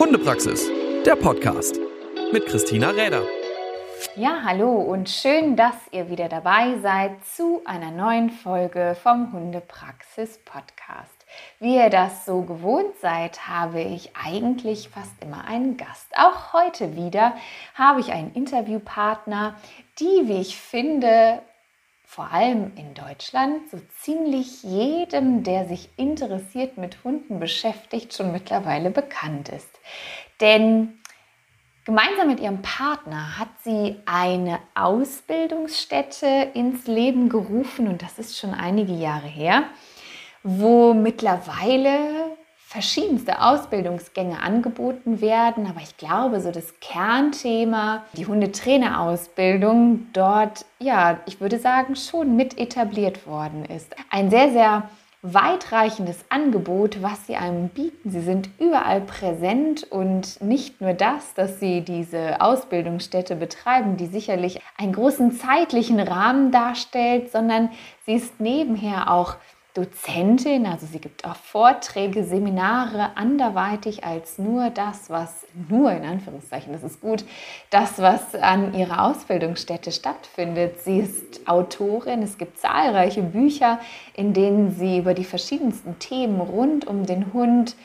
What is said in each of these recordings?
Hundepraxis, der Podcast mit Christina Räder. Ja, hallo und schön, dass ihr wieder dabei seid zu einer neuen Folge vom Hundepraxis Podcast. Wie ihr das so gewohnt seid, habe ich eigentlich fast immer einen Gast. Auch heute wieder habe ich einen Interviewpartner, die, wie ich finde, vor allem in Deutschland so ziemlich jedem, der sich interessiert mit Hunden beschäftigt, schon mittlerweile bekannt ist. Denn gemeinsam mit ihrem Partner hat sie eine Ausbildungsstätte ins Leben gerufen und das ist schon einige Jahre her, wo mittlerweile verschiedenste Ausbildungsgänge angeboten werden, aber ich glaube, so das Kernthema, die Hundetrainerausbildung dort, ja, ich würde sagen, schon mit etabliert worden ist. Ein sehr, sehr weitreichendes Angebot, was sie einem bieten. Sie sind überall präsent und nicht nur das, dass sie diese Ausbildungsstätte betreiben, die sicherlich einen großen zeitlichen Rahmen darstellt, sondern sie ist nebenher auch Dozentin, also sie gibt auch Vorträge, Seminare anderweitig als nur das, was nur in Anführungszeichen, das ist gut, das, was an ihrer Ausbildungsstätte stattfindet. Sie ist Autorin, es gibt zahlreiche Bücher, in denen sie über die verschiedensten Themen rund um den Hund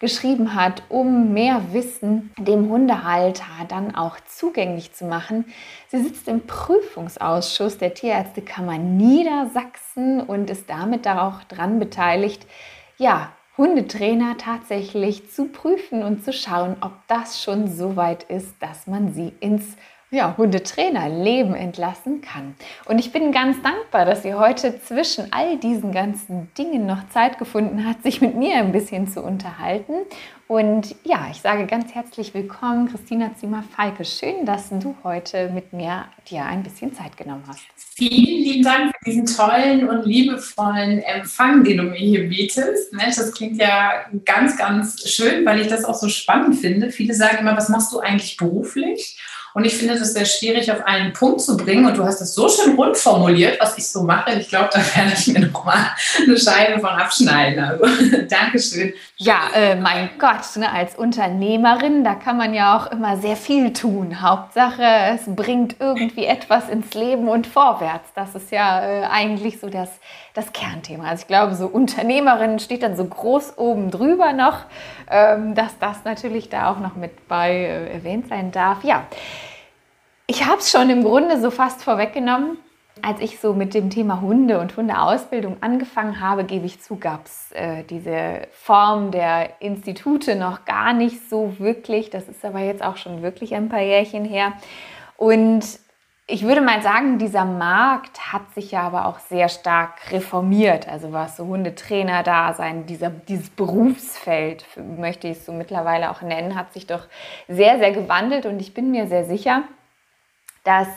geschrieben hat, um mehr Wissen dem Hundehalter dann auch zugänglich zu machen. Sie sitzt im Prüfungsausschuss der Tierärztekammer Niedersachsen und ist damit auch daran beteiligt, ja, Hundetrainer tatsächlich zu prüfen und zu schauen, ob das schon so weit ist, dass man sie ins ja, Hundetrainer Leben entlassen kann. Und ich bin ganz dankbar, dass sie heute zwischen all diesen ganzen Dingen noch Zeit gefunden hat, sich mit mir ein bisschen zu unterhalten. Und ja, ich sage ganz herzlich willkommen, Christina Zimmer-Falke. Schön, dass du heute mit mir dir ein bisschen Zeit genommen hast. Vielen lieben Dank für diesen tollen und liebevollen Empfang, den du mir hier bietest. Mensch, das klingt ja ganz, ganz schön, weil ich das auch so spannend finde. Viele sagen immer, was machst du eigentlich beruflich? Und ich finde das sehr schwierig auf einen Punkt zu bringen. Und du hast das so schön rund formuliert, was ich so mache. Ich glaube, da werde ich mir nochmal eine Scheibe von abschneiden. Also, Dankeschön. Ja, äh, mein Gott, ne, als Unternehmerin, da kann man ja auch immer sehr viel tun. Hauptsache, es bringt irgendwie etwas ins Leben und vorwärts. Das ist ja äh, eigentlich so das, das Kernthema. Also ich glaube, so Unternehmerin steht dann so groß oben drüber noch, ähm, dass das natürlich da auch noch mit bei äh, erwähnt sein darf. Ja, ich habe es schon im Grunde so fast vorweggenommen. Als ich so mit dem Thema Hunde und Hundeausbildung angefangen habe, gebe ich zu, gab es äh, diese Form der Institute noch gar nicht so wirklich. Das ist aber jetzt auch schon wirklich ein paar Jährchen her. Und ich würde mal sagen, dieser Markt hat sich ja aber auch sehr stark reformiert. Also was so Hundetrainer da sein, dieser, dieses Berufsfeld, möchte ich es so mittlerweile auch nennen, hat sich doch sehr, sehr gewandelt. Und ich bin mir sehr sicher, dass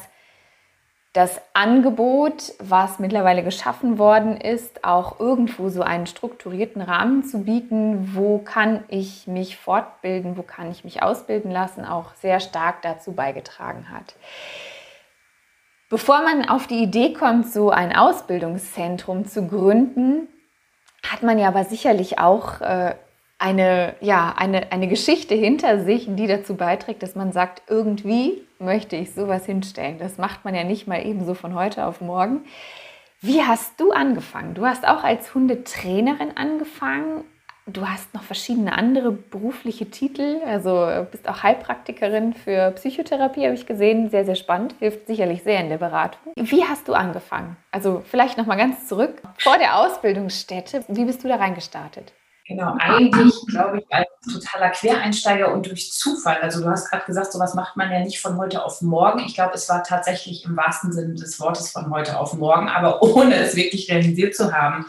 das Angebot, was mittlerweile geschaffen worden ist, auch irgendwo so einen strukturierten Rahmen zu bieten, wo kann ich mich fortbilden, wo kann ich mich ausbilden lassen, auch sehr stark dazu beigetragen hat. Bevor man auf die Idee kommt, so ein Ausbildungszentrum zu gründen, hat man ja aber sicherlich auch äh, eine, ja, eine, eine Geschichte hinter sich, die dazu beiträgt, dass man sagt, irgendwie möchte ich sowas hinstellen. Das macht man ja nicht mal eben so von heute auf morgen. Wie hast du angefangen? Du hast auch als Hundetrainerin angefangen. Du hast noch verschiedene andere berufliche Titel, also bist auch Heilpraktikerin für Psychotherapie, habe ich gesehen. Sehr, sehr spannend, hilft sicherlich sehr in der Beratung. Wie hast du angefangen? Also vielleicht noch mal ganz zurück vor der Ausbildungsstätte. Wie bist du da reingestartet? Genau, eigentlich glaube ich als totaler Quereinsteiger und durch Zufall. Also du hast gerade gesagt, sowas macht man ja nicht von heute auf morgen. Ich glaube, es war tatsächlich im wahrsten Sinne des Wortes von heute auf morgen, aber ohne es wirklich realisiert zu haben.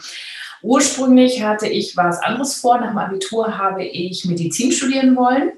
Ursprünglich hatte ich was anderes vor. Nach dem Abitur habe ich Medizin studieren wollen.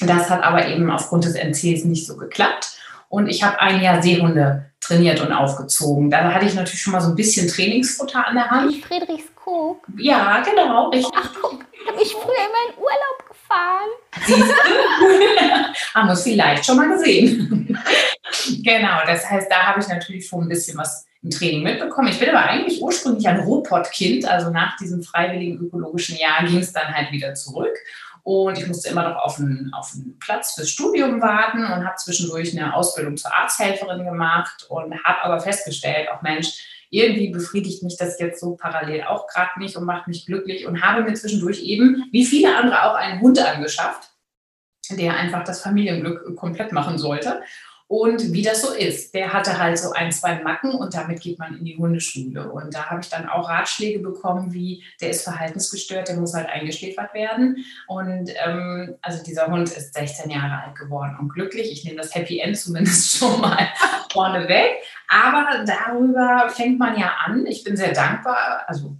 Das hat aber eben aufgrund des NCs nicht so geklappt. Und ich habe ein Jahr Seehunde trainiert und aufgezogen. Da hatte ich natürlich schon mal so ein bisschen Trainingsfutter an der Hand. Friedrichs Guck. Ja, genau, richtig. Ach, guck, habe ich früher immer in Urlaub gefahren. Haben wir es vielleicht schon mal gesehen. genau, das heißt, da habe ich natürlich schon ein bisschen was im Training mitbekommen. Ich bin aber eigentlich ursprünglich ein Ruhrpott-Kind, also nach diesem freiwilligen ökologischen Jahr ging es dann halt wieder zurück Und ich musste immer noch auf einen, auf einen Platz fürs Studium warten und habe zwischendurch eine Ausbildung zur Arzthelferin gemacht und habe aber festgestellt, auch Mensch, irgendwie befriedigt mich das jetzt so parallel auch gerade nicht und macht mich glücklich und habe mir zwischendurch eben, wie viele andere auch, einen Hund angeschafft, der einfach das Familienglück komplett machen sollte. Und wie das so ist, der hatte halt so ein, zwei Macken und damit geht man in die Hundeschule. Und da habe ich dann auch Ratschläge bekommen, wie der ist verhaltensgestört, der muss halt eingeschläfert werden. Und ähm, also dieser Hund ist 16 Jahre alt geworden und glücklich. Ich nehme das Happy End zumindest schon mal vorne weg. Aber darüber fängt man ja an. Ich bin sehr dankbar, also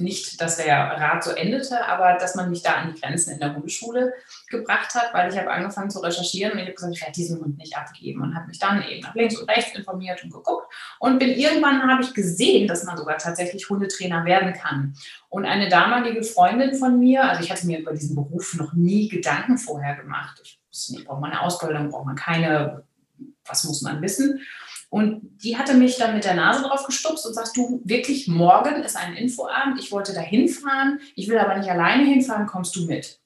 nicht, dass der Rat so endete, aber dass man mich da an die Grenzen in der Hundeschule gebracht hat, weil ich habe angefangen zu recherchieren und ich habe gesagt, ich werde diesen Hund nicht abgeben und habe mich dann eben nach links und rechts informiert und geguckt und bin irgendwann habe ich gesehen, dass man sogar tatsächlich Hundetrainer werden kann. Und eine damalige Freundin von mir, also ich hatte mir über diesen Beruf noch nie Gedanken vorher gemacht. Ich wusste nicht, braucht man eine Ausbildung, braucht man keine, was muss man wissen? Und die hatte mich dann mit der Nase drauf gestupst und sagst, du, wirklich, morgen ist ein Infoabend, ich wollte da hinfahren, ich will aber nicht alleine hinfahren, kommst du mit?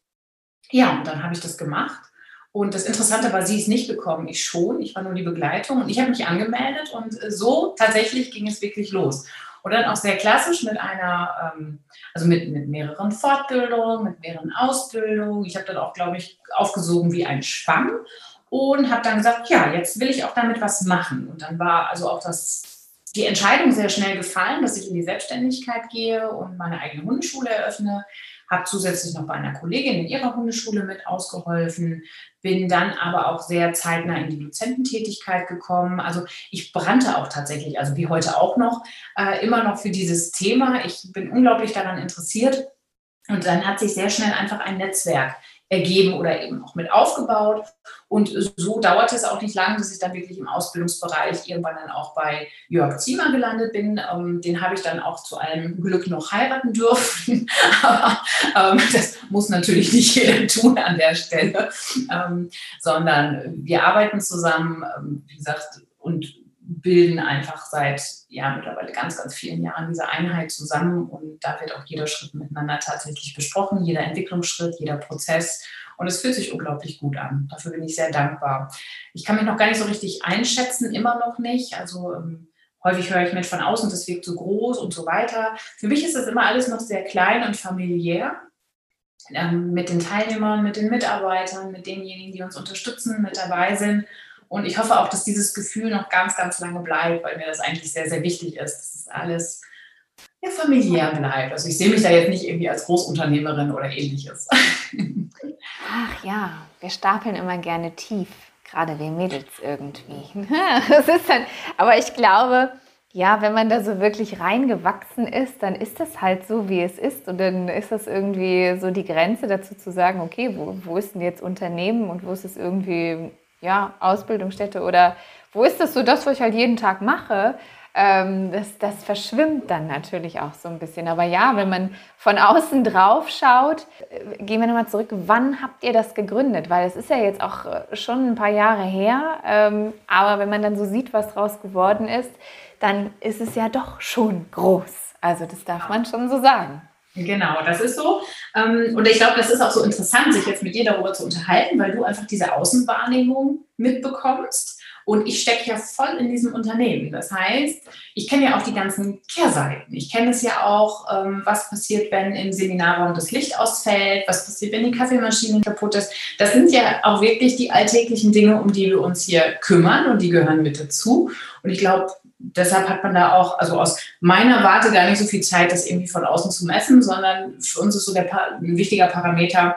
Ja, und dann habe ich das gemacht. Und das Interessante war, sie ist nicht gekommen, ich schon, ich war nur die Begleitung und ich habe mich angemeldet und so tatsächlich ging es wirklich los. Und dann auch sehr klassisch mit einer, ähm, also mit, mit mehreren Fortbildungen, mit mehreren Ausbildungen. Ich habe dann auch, glaube ich, aufgesogen wie ein Schwamm und habe dann gesagt, ja, jetzt will ich auch damit was machen. Und dann war also auch das, die Entscheidung sehr schnell gefallen, dass ich in die Selbstständigkeit gehe und meine eigene Hundeschule eröffne. Habe zusätzlich noch bei einer Kollegin in ihrer Hundeschule mit ausgeholfen, bin dann aber auch sehr zeitnah in die Dozententätigkeit gekommen. Also ich brannte auch tatsächlich, also wie heute auch noch, äh, immer noch für dieses Thema. Ich bin unglaublich daran interessiert. Und dann hat sich sehr schnell einfach ein Netzwerk ergeben oder eben auch mit aufgebaut. Und so dauerte es auch nicht lange, dass ich dann wirklich im Ausbildungsbereich irgendwann dann auch bei Jörg Ziemer gelandet bin. Ähm, den habe ich dann auch zu einem Glück noch heiraten dürfen. Aber ähm, das muss natürlich nicht jeder tun an der Stelle, ähm, sondern wir arbeiten zusammen, ähm, wie gesagt, und bilden einfach seit ja mittlerweile ganz, ganz vielen Jahren diese Einheit zusammen und da wird auch jeder Schritt miteinander tatsächlich besprochen, jeder Entwicklungsschritt, jeder Prozess und es fühlt sich unglaublich gut an. Dafür bin ich sehr dankbar. Ich kann mich noch gar nicht so richtig einschätzen, immer noch nicht. Also ähm, häufig höre ich mit von außen, das wirkt so groß und so weiter. Für mich ist das immer alles noch sehr klein und familiär. Ähm, mit den Teilnehmern, mit den Mitarbeitern, mit denjenigen, die uns unterstützen, mit dabei sind. Und ich hoffe auch, dass dieses Gefühl noch ganz, ganz lange bleibt, weil mir das eigentlich sehr, sehr wichtig ist, dass es alles ja, familiär bleibt. Also ich sehe mich da jetzt nicht irgendwie als Großunternehmerin oder ähnliches. Ach ja, wir stapeln immer gerne tief, gerade wir Mädels irgendwie. Das ist dann, aber ich glaube, ja, wenn man da so wirklich reingewachsen ist, dann ist das halt so, wie es ist. Und dann ist das irgendwie so die Grenze dazu zu sagen, okay, wo, wo ist denn jetzt Unternehmen und wo ist es irgendwie ja, Ausbildungsstätte oder wo ist das so das, was ich halt jeden Tag mache? Ähm, das, das verschwimmt dann natürlich auch so ein bisschen. Aber ja, wenn man von außen drauf schaut, äh, gehen wir nochmal zurück. Wann habt ihr das gegründet? Weil es ist ja jetzt auch äh, schon ein paar Jahre her. Ähm, aber wenn man dann so sieht, was draus geworden ist, dann ist es ja doch schon groß. Also das darf man schon so sagen. Genau, das ist so. Ähm, und ich glaube, das ist auch so interessant, sich jetzt mit dir darüber zu unterhalten, weil du einfach diese Außenwahrnehmung mitbekommst. Und ich stecke ja voll in diesem Unternehmen. Das heißt, ich kenne ja auch die ganzen Kehrseiten. Ich kenne es ja auch, ähm, was passiert, wenn im Seminarraum das Licht ausfällt, was passiert, wenn die Kaffeemaschine kaputt ist. Das sind ja auch wirklich die alltäglichen Dinge, um die wir uns hier kümmern und die gehören mit dazu. Und ich glaube, deshalb hat man da auch, also aus meiner Warte gar nicht so viel Zeit, das irgendwie von außen zu messen, sondern für uns ist so der, ein wichtiger Parameter,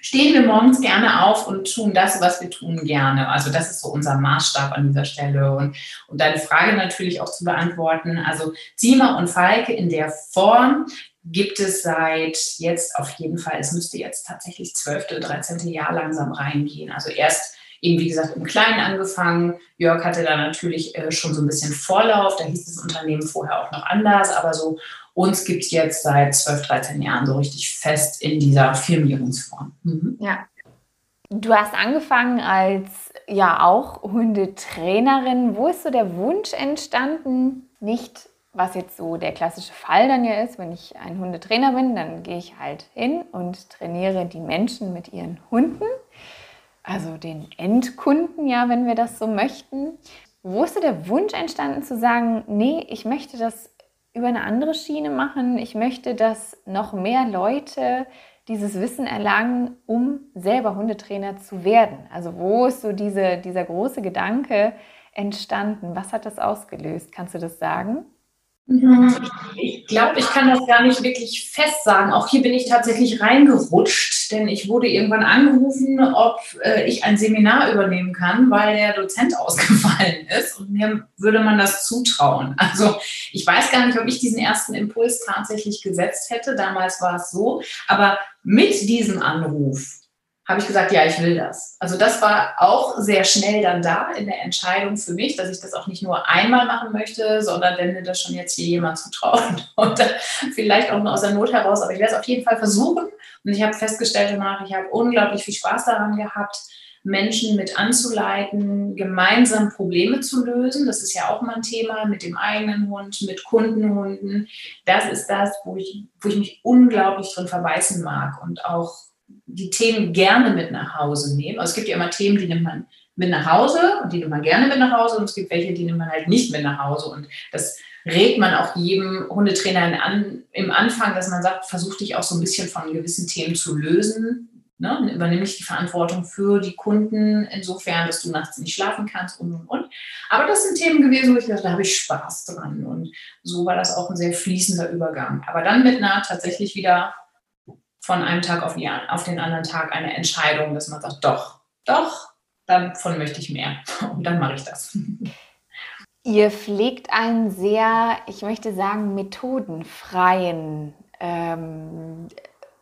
stehen wir morgens gerne auf und tun das, was wir tun gerne. Also das ist so unser Maßstab an dieser Stelle. Und um deine Frage natürlich auch zu beantworten, also Zima und Falke in der Form gibt es seit jetzt auf jeden Fall, es müsste jetzt tatsächlich 12., 13. Jahr langsam reingehen. Also erst eben, wie gesagt, im Kleinen angefangen. Jörg hatte da natürlich äh, schon so ein bisschen Vorlauf. Da hieß das Unternehmen vorher auch noch anders. Aber so uns gibt es jetzt seit 12, 13 Jahren so richtig fest in dieser Firmierungsform. Mhm. Ja. Du hast angefangen als ja auch Hundetrainerin. Wo ist so der Wunsch entstanden, nicht was jetzt so der klassische Fall dann ja ist, wenn ich ein Hundetrainer bin, dann gehe ich halt hin und trainiere die Menschen mit ihren Hunden, also den Endkunden, ja, wenn wir das so möchten. Wo ist so der Wunsch entstanden zu sagen, nee, ich möchte das über eine andere Schiene machen, ich möchte, dass noch mehr Leute dieses Wissen erlangen, um selber Hundetrainer zu werden? Also wo ist so diese, dieser große Gedanke entstanden? Was hat das ausgelöst? Kannst du das sagen? Ich glaube, ich kann das gar nicht wirklich fest sagen. Auch hier bin ich tatsächlich reingerutscht, denn ich wurde irgendwann angerufen, ob äh, ich ein Seminar übernehmen kann, weil der Dozent ausgefallen ist und mir würde man das zutrauen. Also ich weiß gar nicht, ob ich diesen ersten Impuls tatsächlich gesetzt hätte. Damals war es so. Aber mit diesem Anruf habe ich gesagt, ja, ich will das. Also das war auch sehr schnell dann da in der Entscheidung für mich, dass ich das auch nicht nur einmal machen möchte, sondern wenn mir das schon jetzt hier jemand zutraut und vielleicht auch nur aus der Not heraus, aber ich werde es auf jeden Fall versuchen. Und ich habe festgestellt danach, ich habe unglaublich viel Spaß daran gehabt, Menschen mit anzuleiten, gemeinsam Probleme zu lösen. Das ist ja auch mal ein Thema mit dem eigenen Hund, mit Kundenhunden. Das ist das, wo ich, wo ich mich unglaublich drin verbeißen mag und auch die Themen gerne mit nach Hause nehmen. Also es gibt ja immer Themen, die nimmt man mit nach Hause und die nimmt man gerne mit nach Hause und es gibt welche, die nimmt man halt nicht mit nach Hause und das rät man auch jedem Hundetrainer an, im Anfang, dass man sagt, versuch dich auch so ein bisschen von gewissen Themen zu lösen. Ne? Übernimm nicht die Verantwortung für die Kunden, insofern, dass du nachts nicht schlafen kannst und und und. Aber das sind Themen gewesen, wo ich dachte, da habe ich Spaß dran. Und so war das auch ein sehr fließender Übergang. Aber dann mit einer tatsächlich wieder von einem Tag auf, die, auf den anderen Tag eine Entscheidung, dass man sagt, doch, doch, davon möchte ich mehr. Und dann mache ich das. Ihr pflegt einen sehr, ich möchte sagen, methodenfreien ähm,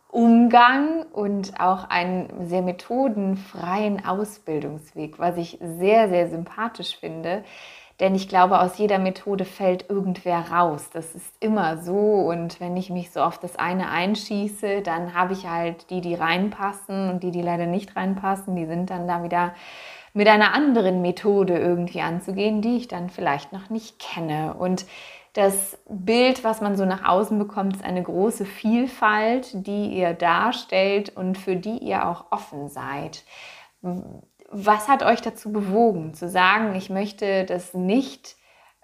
Umgang und auch einen sehr methodenfreien Ausbildungsweg, was ich sehr, sehr sympathisch finde. Denn ich glaube, aus jeder Methode fällt irgendwer raus. Das ist immer so. Und wenn ich mich so auf das eine einschieße, dann habe ich halt die, die reinpassen und die, die leider nicht reinpassen, die sind dann da wieder mit einer anderen Methode irgendwie anzugehen, die ich dann vielleicht noch nicht kenne. Und das Bild, was man so nach außen bekommt, ist eine große Vielfalt, die ihr darstellt und für die ihr auch offen seid was hat euch dazu bewogen, zu sagen, ich möchte das nicht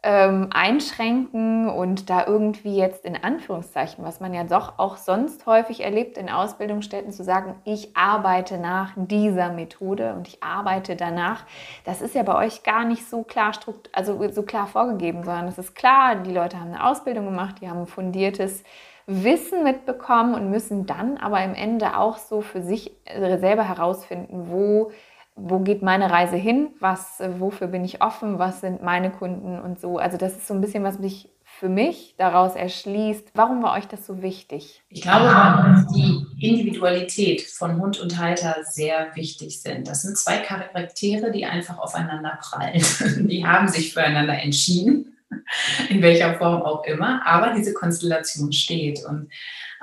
ähm, einschränken und da irgendwie jetzt in Anführungszeichen, was man ja doch auch sonst häufig erlebt in Ausbildungsstätten, zu sagen, ich arbeite nach dieser Methode und ich arbeite danach. Das ist ja bei euch gar nicht so klar, also so klar vorgegeben, sondern es ist klar, die Leute haben eine Ausbildung gemacht, die haben fundiertes Wissen mitbekommen und müssen dann aber im Ende auch so für sich selber herausfinden, wo wo geht meine Reise hin, was, wofür bin ich offen, was sind meine Kunden und so. Also das ist so ein bisschen, was mich für mich daraus erschließt. Warum war euch das so wichtig? Ich glaube, weil die Individualität von Hund und Halter sehr wichtig sind. Das sind zwei Charaktere, die einfach aufeinander prallen. Die haben sich füreinander entschieden, in welcher Form auch immer, aber diese Konstellation steht. Und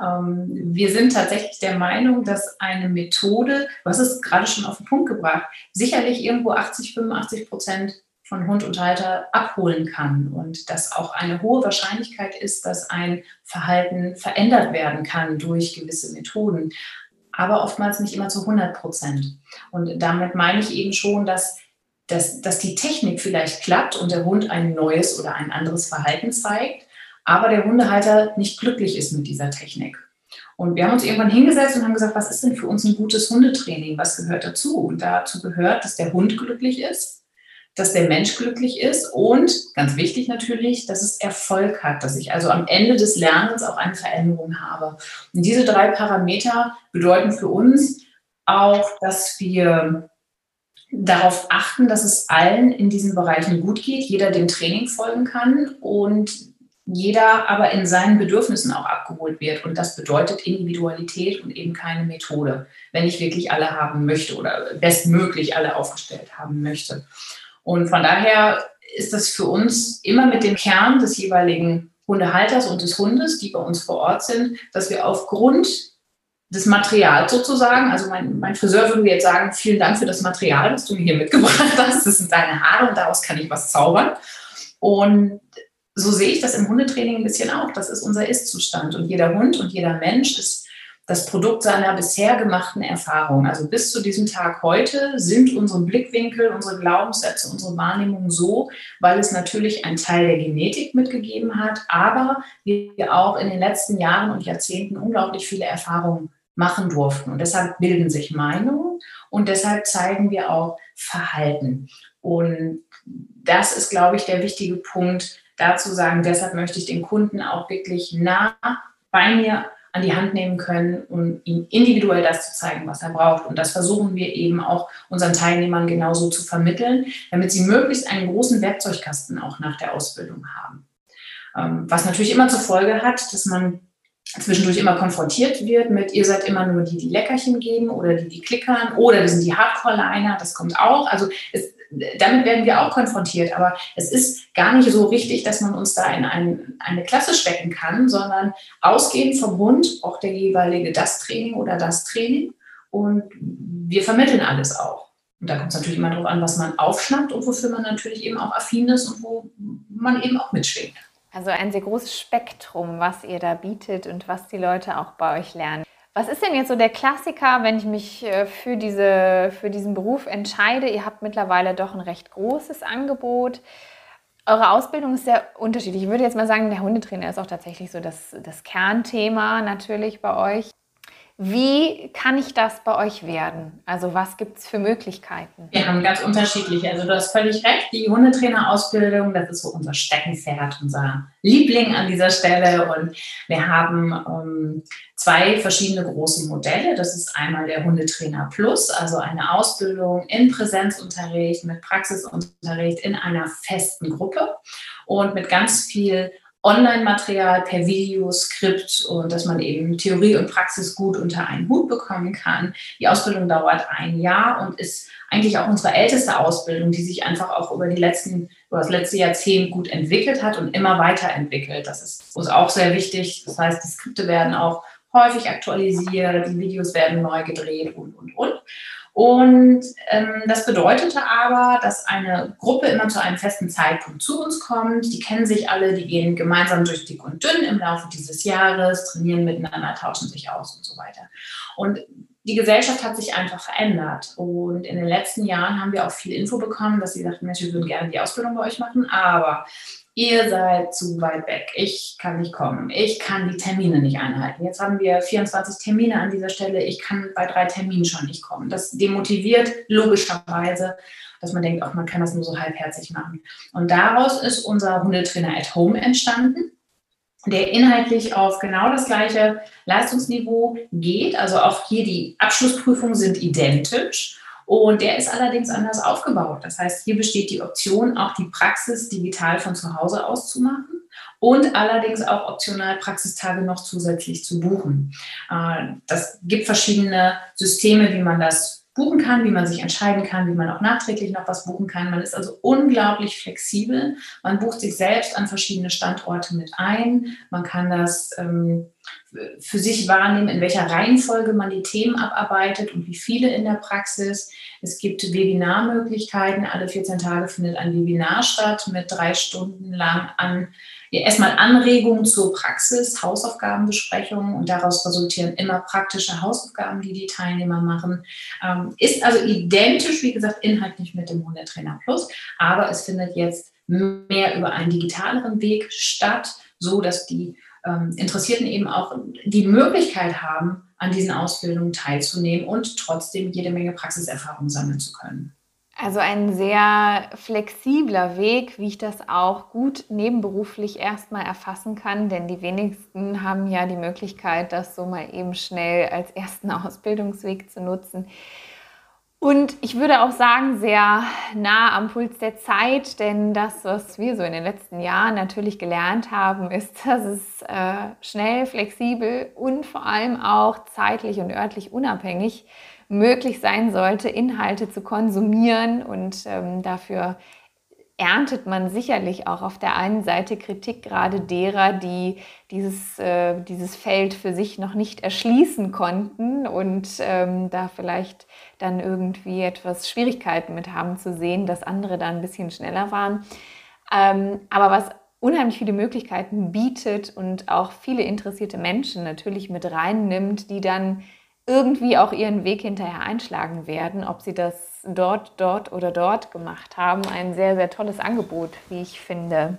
ähm, wir sind tatsächlich der Meinung, dass eine Methode, hast es gerade schon auf den Punkt gebracht, sicherlich irgendwo 80, 85 Prozent von Hund und Halter abholen kann und dass auch eine hohe Wahrscheinlichkeit ist, dass ein Verhalten verändert werden kann durch gewisse Methoden, aber oftmals nicht immer zu 100 Prozent. Und damit meine ich eben schon, dass, dass, dass die Technik vielleicht klappt und der Hund ein neues oder ein anderes Verhalten zeigt, aber der Hundehalter nicht glücklich ist mit dieser Technik. Und wir haben uns irgendwann hingesetzt und haben gesagt, was ist denn für uns ein gutes Hundetraining? Was gehört dazu? Und dazu gehört, dass der Hund glücklich ist, dass der Mensch glücklich ist und ganz wichtig natürlich, dass es Erfolg hat, dass ich also am Ende des Lernens auch eine Veränderung habe. Und diese drei Parameter bedeuten für uns auch, dass wir darauf achten, dass es allen in diesen Bereichen gut geht, jeder dem Training folgen kann und jeder aber in seinen Bedürfnissen auch abgeholt wird. Und das bedeutet Individualität und eben keine Methode, wenn ich wirklich alle haben möchte oder bestmöglich alle aufgestellt haben möchte. Und von daher ist das für uns immer mit dem Kern des jeweiligen Hundehalters und des Hundes, die bei uns vor Ort sind, dass wir aufgrund des Materials sozusagen, also mein, mein Friseur würde jetzt sagen, vielen Dank für das Material, das du mir hier mitgebracht hast. Das sind deine Haare und daraus kann ich was zaubern. Und so sehe ich das im Hundetraining ein bisschen auch. Das ist unser Ist-Zustand. Und jeder Hund und jeder Mensch ist das Produkt seiner bisher gemachten Erfahrung. Also bis zu diesem Tag heute sind unsere Blickwinkel, unsere Glaubenssätze, unsere Wahrnehmung so, weil es natürlich einen Teil der Genetik mitgegeben hat, aber wir auch in den letzten Jahren und Jahrzehnten unglaublich viele Erfahrungen machen durften. Und deshalb bilden sich Meinungen und deshalb zeigen wir auch Verhalten. Und das ist, glaube ich, der wichtige Punkt, dazu sagen, deshalb möchte ich den Kunden auch wirklich nah bei mir an die Hand nehmen können, um ihm individuell das zu zeigen, was er braucht. Und das versuchen wir eben auch unseren Teilnehmern genauso zu vermitteln, damit sie möglichst einen großen Werkzeugkasten auch nach der Ausbildung haben. Ähm, was natürlich immer zur Folge hat, dass man zwischendurch immer konfrontiert wird mit, ihr seid immer nur die, die Leckerchen geben oder die, die klickern oder wir sind die Hardcore-Liner, das kommt auch. Also es, damit werden wir auch konfrontiert, aber es ist gar nicht so richtig, dass man uns da in ein, eine Klasse stecken kann, sondern ausgehend vom Hund auch der jeweilige das Training oder das Training und wir vermitteln alles auch. Und da kommt es natürlich immer darauf an, was man aufschnappt und wofür man natürlich eben auch affin ist und wo man eben auch mitschwingt. Also ein sehr großes Spektrum, was ihr da bietet und was die Leute auch bei euch lernen. Was ist denn jetzt so der Klassiker, wenn ich mich äh, für, diese, für diesen Beruf entscheide? Ihr habt mittlerweile doch ein recht großes Angebot. Eure Ausbildung ist sehr unterschiedlich. Ich würde jetzt mal sagen, der Hundetrainer ist auch tatsächlich so das, das Kernthema natürlich bei euch. Wie kann ich das bei euch werden? Also was gibt es für Möglichkeiten? Wir haben ganz unterschiedliche. Also du hast völlig recht, die Hundetrainerausbildung, das ist so unser Steckenpferd, unser Liebling an dieser Stelle. Und wir haben ähm, zwei verschiedene große Modelle. Das ist einmal der Hundetrainer Plus, also eine Ausbildung in Präsenzunterricht mit Praxisunterricht in einer festen Gruppe und mit ganz viel Online-Material per Videoskript und dass man eben Theorie und Praxis gut unter einen Hut bekommen kann. Die Ausbildung dauert ein Jahr und ist eigentlich auch unsere älteste Ausbildung, die sich einfach auch über die letzten, über das letzte Jahrzehnt gut entwickelt hat und immer weiterentwickelt. Das ist uns auch sehr wichtig. Das heißt, die Skripte werden auch häufig aktualisiert, die Videos werden neu gedreht und, und, und. Und ähm, das bedeutete aber, dass eine Gruppe immer zu einem festen Zeitpunkt zu uns kommt. Die kennen sich alle, die gehen gemeinsam durch dick und dünn im Laufe dieses Jahres, trainieren miteinander, tauschen sich aus und so weiter. Und die Gesellschaft hat sich einfach verändert. Und in den letzten Jahren haben wir auch viel Info bekommen, dass sie sagten, Mensch, wir würden gerne die Ausbildung bei euch machen, aber ihr seid zu weit weg, ich kann nicht kommen, ich kann die Termine nicht einhalten. Jetzt haben wir 24 Termine an dieser Stelle, ich kann bei drei Terminen schon nicht kommen. Das demotiviert logischerweise, dass man denkt, auch man kann das nur so halbherzig machen. Und daraus ist unser Hundetrainer at Home entstanden der inhaltlich auf genau das gleiche Leistungsniveau geht. Also auch hier die Abschlussprüfungen sind identisch. Und der ist allerdings anders aufgebaut. Das heißt, hier besteht die Option, auch die Praxis digital von zu Hause aus zu machen und allerdings auch optional Praxistage noch zusätzlich zu buchen. Äh, das gibt verschiedene Systeme, wie man das buchen kann, wie man sich entscheiden kann, wie man auch nachträglich noch was buchen kann. Man ist also unglaublich flexibel. Man bucht sich selbst an verschiedene Standorte mit ein. Man kann das ähm, für sich wahrnehmen, in welcher Reihenfolge man die Themen abarbeitet und wie viele in der Praxis. Es gibt Webinarmöglichkeiten. Alle 14 Tage findet ein Webinar statt mit drei Stunden lang an ja, erstmal Anregungen zur Praxis, Hausaufgabenbesprechungen und daraus resultieren immer praktische Hausaufgaben, die die Teilnehmer machen. Ähm, ist also identisch, wie gesagt, inhaltlich mit dem Hundetrainer Plus, aber es findet jetzt mehr über einen digitaleren Weg statt, so dass die ähm, Interessierten eben auch die Möglichkeit haben, an diesen Ausbildungen teilzunehmen und trotzdem jede Menge Praxiserfahrung sammeln zu können. Also ein sehr flexibler Weg, wie ich das auch gut nebenberuflich erstmal erfassen kann, denn die wenigsten haben ja die Möglichkeit, das so mal eben schnell als ersten Ausbildungsweg zu nutzen. Und ich würde auch sagen, sehr nah am Puls der Zeit, denn das, was wir so in den letzten Jahren natürlich gelernt haben, ist, dass es äh, schnell, flexibel und vor allem auch zeitlich und örtlich unabhängig möglich sein sollte, Inhalte zu konsumieren. Und ähm, dafür erntet man sicherlich auch auf der einen Seite Kritik gerade derer, die dieses, äh, dieses Feld für sich noch nicht erschließen konnten und ähm, da vielleicht dann irgendwie etwas Schwierigkeiten mit haben zu sehen, dass andere da ein bisschen schneller waren. Ähm, aber was unheimlich viele Möglichkeiten bietet und auch viele interessierte Menschen natürlich mit reinnimmt, die dann irgendwie auch ihren Weg hinterher einschlagen werden, ob sie das dort, dort oder dort gemacht haben. Ein sehr, sehr tolles Angebot, wie ich finde.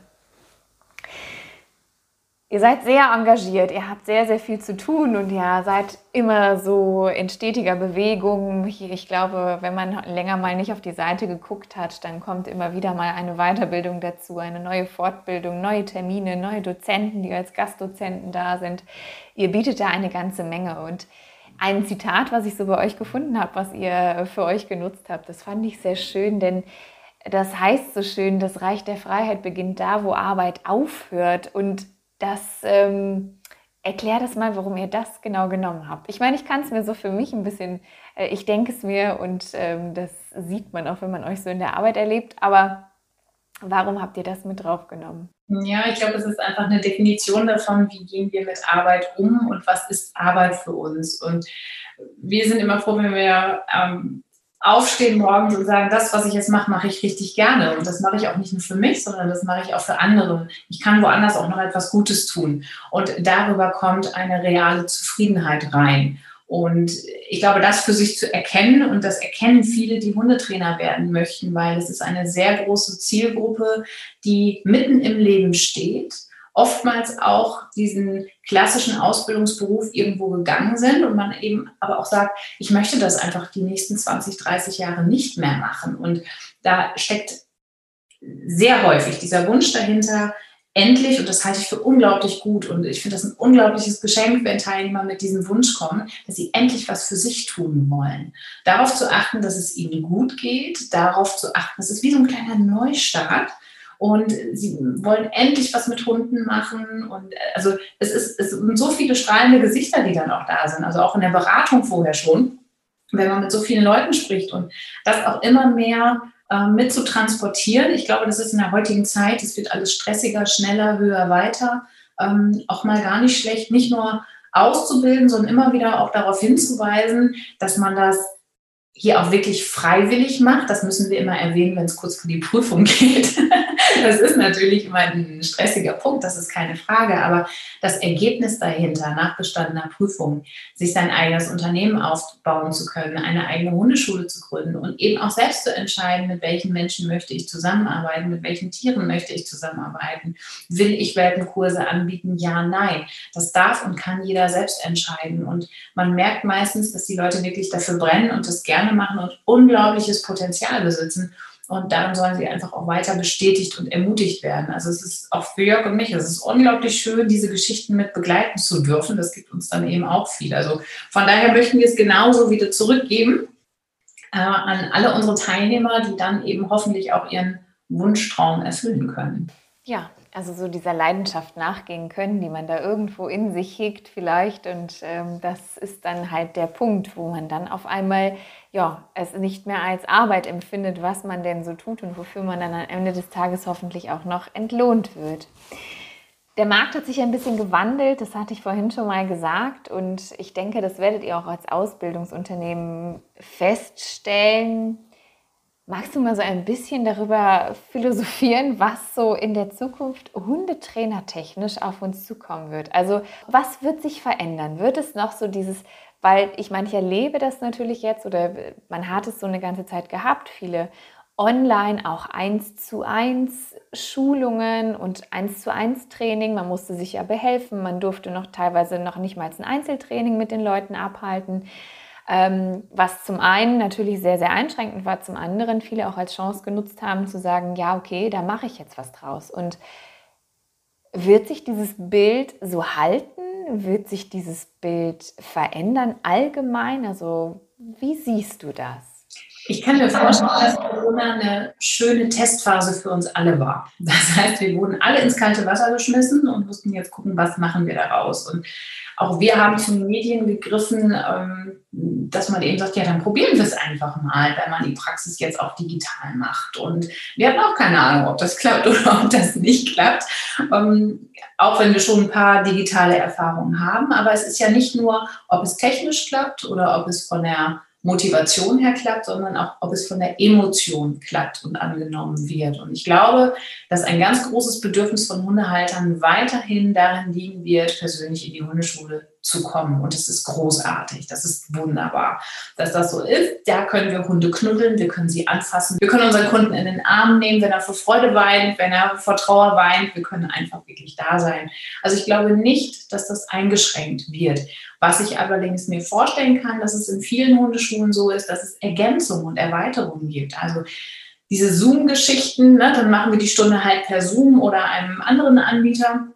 Ihr seid sehr engagiert, ihr habt sehr, sehr viel zu tun und ihr seid immer so in stetiger Bewegung. Ich glaube, wenn man länger mal nicht auf die Seite geguckt hat, dann kommt immer wieder mal eine Weiterbildung dazu, eine neue Fortbildung, neue Termine, neue Dozenten, die als Gastdozenten da sind. Ihr bietet da eine ganze Menge und ein Zitat, was ich so bei euch gefunden habe, was ihr für euch genutzt habt, das fand ich sehr schön, denn das heißt so schön, das Reich der Freiheit beginnt da, wo Arbeit aufhört und das ähm, erklär das mal, warum ihr das genau genommen habt. Ich meine, ich kann es mir so für mich ein bisschen, äh, ich denke es mir und ähm, das sieht man auch, wenn man euch so in der Arbeit erlebt, aber warum habt ihr das mit draufgenommen? Ja, ich glaube, es ist einfach eine Definition davon, wie gehen wir mit Arbeit um und was ist Arbeit für uns. Und wir sind immer froh, wenn wir ähm, aufstehen morgens und sagen, das, was ich jetzt mache, mache ich richtig gerne. Und das mache ich auch nicht nur für mich, sondern das mache ich auch für andere. Ich kann woanders auch noch etwas Gutes tun. Und darüber kommt eine reale Zufriedenheit rein. Und ich glaube, das für sich zu erkennen, und das erkennen viele, die Hundetrainer werden möchten, weil es ist eine sehr große Zielgruppe, die mitten im Leben steht oftmals auch diesen klassischen Ausbildungsberuf irgendwo gegangen sind und man eben aber auch sagt, ich möchte das einfach die nächsten 20, 30 Jahre nicht mehr machen. Und da steckt sehr häufig dieser Wunsch dahinter, endlich, und das halte ich für unglaublich gut und ich finde das ein unglaubliches Geschenk, wenn Teilnehmer mit diesem Wunsch kommen, dass sie endlich was für sich tun wollen. Darauf zu achten, dass es ihnen gut geht, darauf zu achten, das ist wie so ein kleiner Neustart und sie wollen endlich was mit Hunden machen. Und äh, also es, ist, es sind so viele strahlende Gesichter, die dann auch da sind, also auch in der Beratung vorher schon, wenn man mit so vielen Leuten spricht und das auch immer mehr äh, mit zu transportieren. Ich glaube, das ist in der heutigen Zeit, es wird alles stressiger, schneller, höher, weiter, ähm, auch mal gar nicht schlecht, nicht nur auszubilden, sondern immer wieder auch darauf hinzuweisen, dass man das hier auch wirklich freiwillig macht. Das müssen wir immer erwähnen, wenn es kurz vor die Prüfung geht. das ist natürlich immer ein stressiger Punkt, das ist keine Frage. Aber das Ergebnis dahinter, nach bestandener Prüfung, sich sein eigenes Unternehmen aufbauen zu können, eine eigene Hundeschule zu gründen und eben auch selbst zu entscheiden, mit welchen Menschen möchte ich zusammenarbeiten, mit welchen Tieren möchte ich zusammenarbeiten. Will ich Welpenkurse anbieten? Ja, nein. Das darf und kann jeder selbst entscheiden. Und man merkt meistens, dass die Leute wirklich dafür brennen und das gerne machen und unglaubliches Potenzial besitzen. Und darin sollen sie einfach auch weiter bestätigt und ermutigt werden. Also es ist auch für Jörg und mich, es ist unglaublich schön, diese Geschichten mit begleiten zu dürfen. Das gibt uns dann eben auch viel. Also von daher möchten wir es genauso wieder zurückgeben äh, an alle unsere Teilnehmer, die dann eben hoffentlich auch ihren Wunschtraum erfüllen können. Ja, also so dieser Leidenschaft nachgehen können, die man da irgendwo in sich hegt vielleicht. Und ähm, das ist dann halt der Punkt, wo man dann auf einmal ja, es nicht mehr als Arbeit empfindet, was man denn so tut und wofür man dann am Ende des Tages hoffentlich auch noch entlohnt wird. Der Markt hat sich ein bisschen gewandelt, das hatte ich vorhin schon mal gesagt und ich denke, das werdet ihr auch als Ausbildungsunternehmen feststellen. Magst du mal so ein bisschen darüber philosophieren, was so in der Zukunft Hundetrainer technisch auf uns zukommen wird? Also was wird sich verändern? Wird es noch so dieses, weil ich meine, ich erlebe das natürlich jetzt oder man hat es so eine ganze Zeit gehabt, viele online auch eins zu eins Schulungen und eins zu eins Training. Man musste sich ja behelfen, man durfte noch teilweise noch nicht mal ein Einzeltraining mit den Leuten abhalten. Ähm, was zum einen natürlich sehr, sehr einschränkend war, zum anderen viele auch als Chance genutzt haben zu sagen, ja, okay, da mache ich jetzt was draus. Und wird sich dieses Bild so halten? Wird sich dieses Bild verändern allgemein? Also wie siehst du das? Ich kann mir vorstellen, dass Corona eine schöne Testphase für uns alle war. Das heißt, wir wurden alle ins kalte Wasser geschmissen und mussten jetzt gucken, was machen wir daraus. Und auch wir haben zu Medien gegriffen, ähm, dass man eben sagt, ja, dann probieren wir es einfach mal, wenn man die Praxis jetzt auch digital macht. Und wir hatten auch keine Ahnung, ob das klappt oder ob das nicht klappt, ähm, auch wenn wir schon ein paar digitale Erfahrungen haben. Aber es ist ja nicht nur, ob es technisch klappt oder ob es von der Motivation her klappt, sondern auch, ob es von der Emotion klappt und angenommen wird. Und ich glaube, dass ein ganz großes Bedürfnis von Hundehaltern weiterhin darin liegen wird, persönlich in die Hundeschule zu kommen. Und es ist großartig, das ist wunderbar, dass das so ist. Da können wir Hunde knuddeln, wir können sie anfassen, wir können unseren Kunden in den Arm nehmen, wenn er vor Freude weint, wenn er vor Trauer weint. Wir können einfach wirklich da sein. Also ich glaube nicht, dass das eingeschränkt wird. Was ich allerdings mir vorstellen kann, dass es in vielen Hundeschulen so ist, dass es Ergänzungen und Erweiterungen gibt. Also diese Zoom-Geschichten, ne, dann machen wir die Stunde halt per Zoom oder einem anderen Anbieter.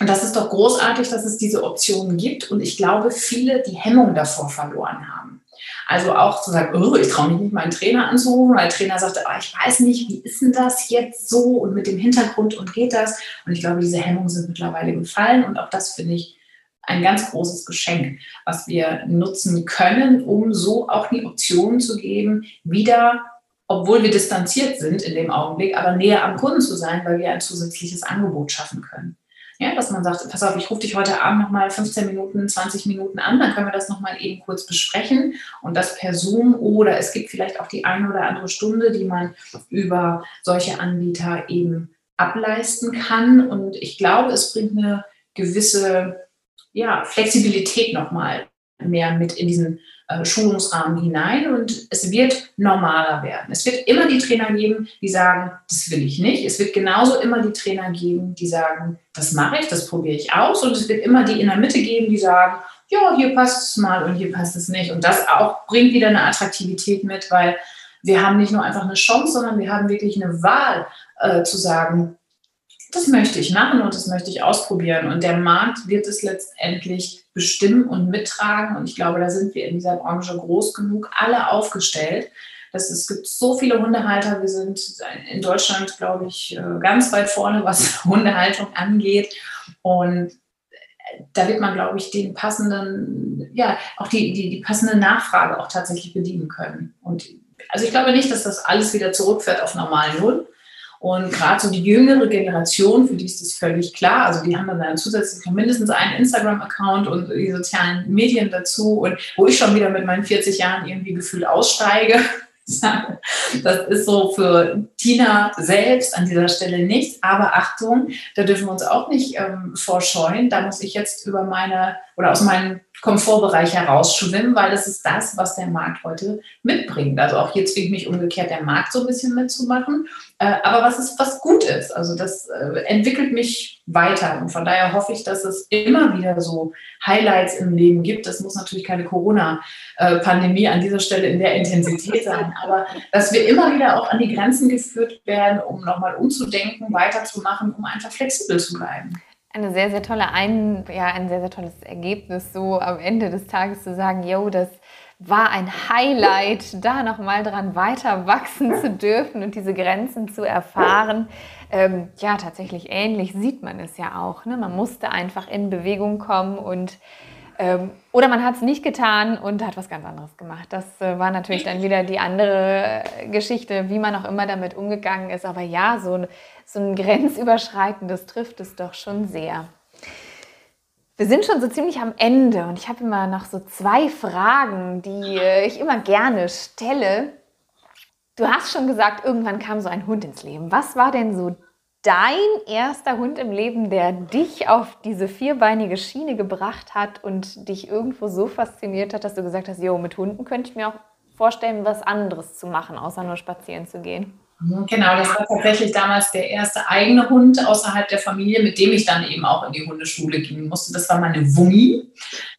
Und das ist doch großartig, dass es diese Optionen gibt. Und ich glaube, viele die Hemmung davor verloren haben. Also auch zu sagen, oh, ich traue mich nicht, meinen Trainer anzurufen, weil der Trainer sagte, oh, ich weiß nicht, wie ist denn das jetzt so und mit dem Hintergrund und geht das? Und ich glaube, diese Hemmungen sind mittlerweile gefallen und auch das finde ich ein ganz großes Geschenk, was wir nutzen können, um so auch die Option zu geben, wieder, obwohl wir distanziert sind in dem Augenblick, aber näher am Kunden zu sein, weil wir ein zusätzliches Angebot schaffen können. Ja, dass man sagt, pass auf, ich rufe dich heute Abend nochmal 15 Minuten, 20 Minuten an, dann können wir das nochmal eben kurz besprechen und das per Zoom oder es gibt vielleicht auch die eine oder andere Stunde, die man über solche Anbieter eben ableisten kann. Und ich glaube, es bringt eine gewisse ja, Flexibilität nochmal mehr mit in diesen äh, Schulungsrahmen hinein und es wird normaler werden. Es wird immer die Trainer geben, die sagen, das will ich nicht. Es wird genauso immer die Trainer geben, die sagen, das mache ich, das probiere ich aus. Und es wird immer die in der Mitte geben, die sagen, ja, hier passt es mal und hier passt es nicht. Und das auch bringt wieder eine Attraktivität mit, weil wir haben nicht nur einfach eine Chance, sondern wir haben wirklich eine Wahl äh, zu sagen, das möchte ich machen und das möchte ich ausprobieren. Und der Markt wird es letztendlich bestimmen und mittragen. Und ich glaube, da sind wir in dieser Branche groß genug, alle aufgestellt. Das, es gibt so viele Hundehalter. Wir sind in Deutschland, glaube ich, äh, ganz weit vorne, was Hundehaltung angeht. Und da wird man, glaube ich, den passenden, ja, auch die, die, die passende Nachfrage auch tatsächlich bedienen können. Und also ich glaube nicht, dass das alles wieder zurückfährt auf normal Null. Und gerade so die jüngere Generation, für die ist das völlig klar. Also die haben dann zusätzlich mindestens einen Instagram-Account und die sozialen Medien dazu. Und wo ich schon wieder mit meinen 40 Jahren irgendwie gefühlt aussteige, das ist so für Tina selbst an dieser Stelle nichts. Aber Achtung, da dürfen wir uns auch nicht ähm, vorscheuen. Da muss ich jetzt über meine oder aus meinen Komfortbereich herausschwimmen, weil das ist das, was der Markt heute mitbringt. Also auch hier zwingt mich umgekehrt der Markt so ein bisschen mitzumachen. Äh, aber was ist, was gut ist. Also das äh, entwickelt mich weiter. Und von daher hoffe ich, dass es immer wieder so Highlights im Leben gibt. Das muss natürlich keine Corona-Pandemie an dieser Stelle in der Intensität sein, aber dass wir immer wieder auch an die Grenzen geführt werden, um nochmal umzudenken, weiterzumachen, um einfach flexibel zu bleiben eine sehr, sehr tolle ein, ja, ein sehr, sehr tolles Ergebnis, so am Ende des Tages zu sagen, yo, das war ein Highlight, da nochmal dran weiter wachsen zu dürfen und diese Grenzen zu erfahren. Ähm, ja, tatsächlich ähnlich sieht man es ja auch. Ne? Man musste einfach in Bewegung kommen und ähm, oder man hat es nicht getan und hat was ganz anderes gemacht. Das äh, war natürlich dann wieder die andere Geschichte, wie man auch immer damit umgegangen ist. Aber ja, so, so ein grenzüberschreitendes trifft es doch schon sehr. Wir sind schon so ziemlich am Ende und ich habe immer noch so zwei Fragen, die äh, ich immer gerne stelle. Du hast schon gesagt, irgendwann kam so ein Hund ins Leben. Was war denn so dein erster Hund im Leben, der dich auf diese vierbeinige Schiene gebracht hat und dich irgendwo so fasziniert hat, dass du gesagt hast, jo, mit Hunden könnte ich mir auch vorstellen, was anderes zu machen, außer nur spazieren zu gehen? Genau, das war tatsächlich damals der erste eigene Hund außerhalb der Familie, mit dem ich dann eben auch in die Hundeschule gehen musste. Das war meine Wummi.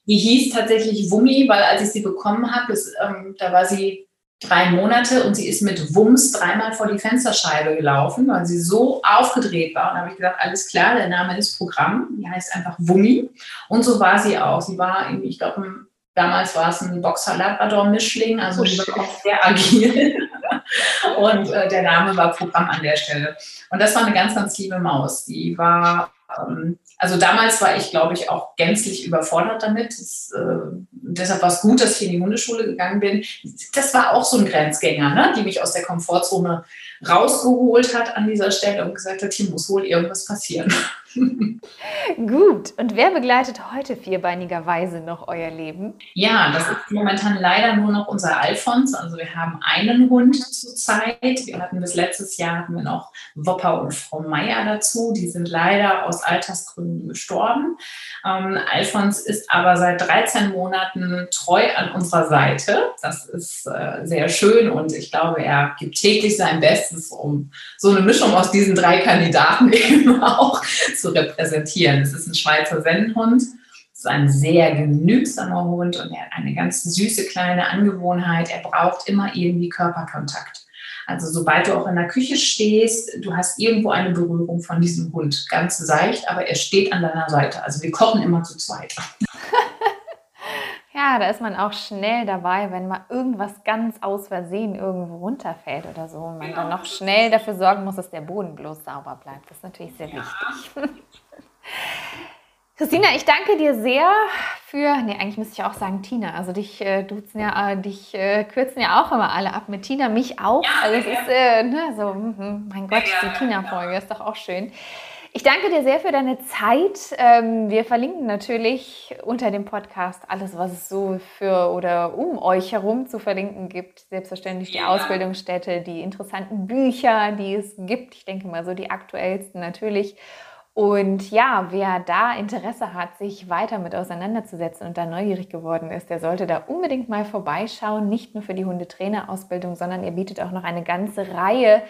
Die hieß tatsächlich Wummi, weil als ich sie bekommen habe, ähm, da war sie drei Monate und sie ist mit Wumms dreimal vor die Fensterscheibe gelaufen, weil sie so aufgedreht war. Und da habe ich gesagt, alles klar, der Name ist Programm. Die heißt einfach Wummi. Und so war sie auch. Sie war irgendwie, ich glaube, damals war es ein Boxer Labrador Mischling, also sie war auch sehr agil. Und äh, der Name war Programm an der Stelle. Und das war eine ganz, ganz liebe Maus. Die war, ähm, also damals war ich, glaube ich, auch gänzlich überfordert damit. Das, äh, deshalb war es gut, dass ich in die Hundeschule gegangen bin. Das war auch so ein Grenzgänger, ne? die mich aus der Komfortzone rausgeholt hat an dieser Stelle und gesagt hat, hier muss wohl irgendwas passieren. Gut, und wer begleitet heute vierbeinigerweise noch euer Leben? Ja, das ist momentan leider nur noch unser Alfons. Also wir haben einen Hund zurzeit. Wir hatten bis letztes Jahr hatten wir noch Wopper und Frau Meier dazu. Die sind leider aus Altersgründen gestorben. Ähm, Alfons ist aber seit 13 Monaten treu an unserer Seite. Das ist äh, sehr schön und ich glaube, er gibt täglich sein Bestes, um so eine Mischung aus diesen drei Kandidaten eben auch zu repräsentieren. Es ist ein Schweizer Sennenhund. Es ist ein sehr genügsamer Hund und er hat eine ganz süße kleine Angewohnheit. Er braucht immer irgendwie Körperkontakt. Also sobald du auch in der Küche stehst, du hast irgendwo eine Berührung von diesem Hund. Ganz seicht, aber er steht an deiner Seite. Also wir kochen immer zu zweit. Ja, da ist man auch schnell dabei, wenn mal irgendwas ganz aus Versehen irgendwo runterfällt oder so. Und man genau. dann noch schnell dafür sorgen muss, dass der Boden bloß sauber bleibt. Das ist natürlich sehr ja. wichtig. Christina, ich danke dir sehr für, nee, eigentlich müsste ich auch sagen Tina. Also dich äh, duzen ja, äh, dich äh, kürzen ja auch immer alle ab mit Tina, mich auch. Ja, also es ist äh, ne, so, mh, mein Gott, die Tina-Folge ist doch auch schön. Ich danke dir sehr für deine Zeit. Ähm, wir verlinken natürlich unter dem Podcast alles, was es so für oder um euch herum zu verlinken gibt. Selbstverständlich die ja. Ausbildungsstätte, die interessanten Bücher, die es gibt. Ich denke mal so die aktuellsten natürlich. Und ja, wer da Interesse hat, sich weiter mit auseinanderzusetzen und da neugierig geworden ist, der sollte da unbedingt mal vorbeischauen. Nicht nur für die Hundetrainerausbildung, sondern ihr bietet auch noch eine ganze Reihe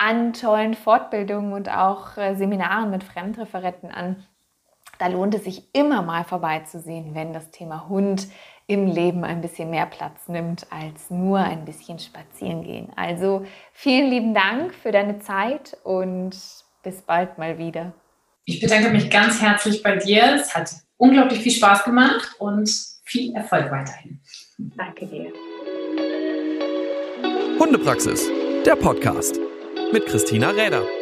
an tollen Fortbildungen und auch äh, Seminaren mit Fremdreferenten an. Da lohnt es sich immer mal vorbeizusehen, wenn das Thema Hund im Leben ein bisschen mehr Platz nimmt als nur ein bisschen spazieren gehen. Also vielen lieben Dank für deine Zeit und bis bald mal wieder. Ich bedanke mich ganz herzlich bei dir. Es hat unglaublich viel Spaß gemacht und viel Erfolg weiterhin. Danke dir. Hundepraxis, der Podcast mit Christina Räder.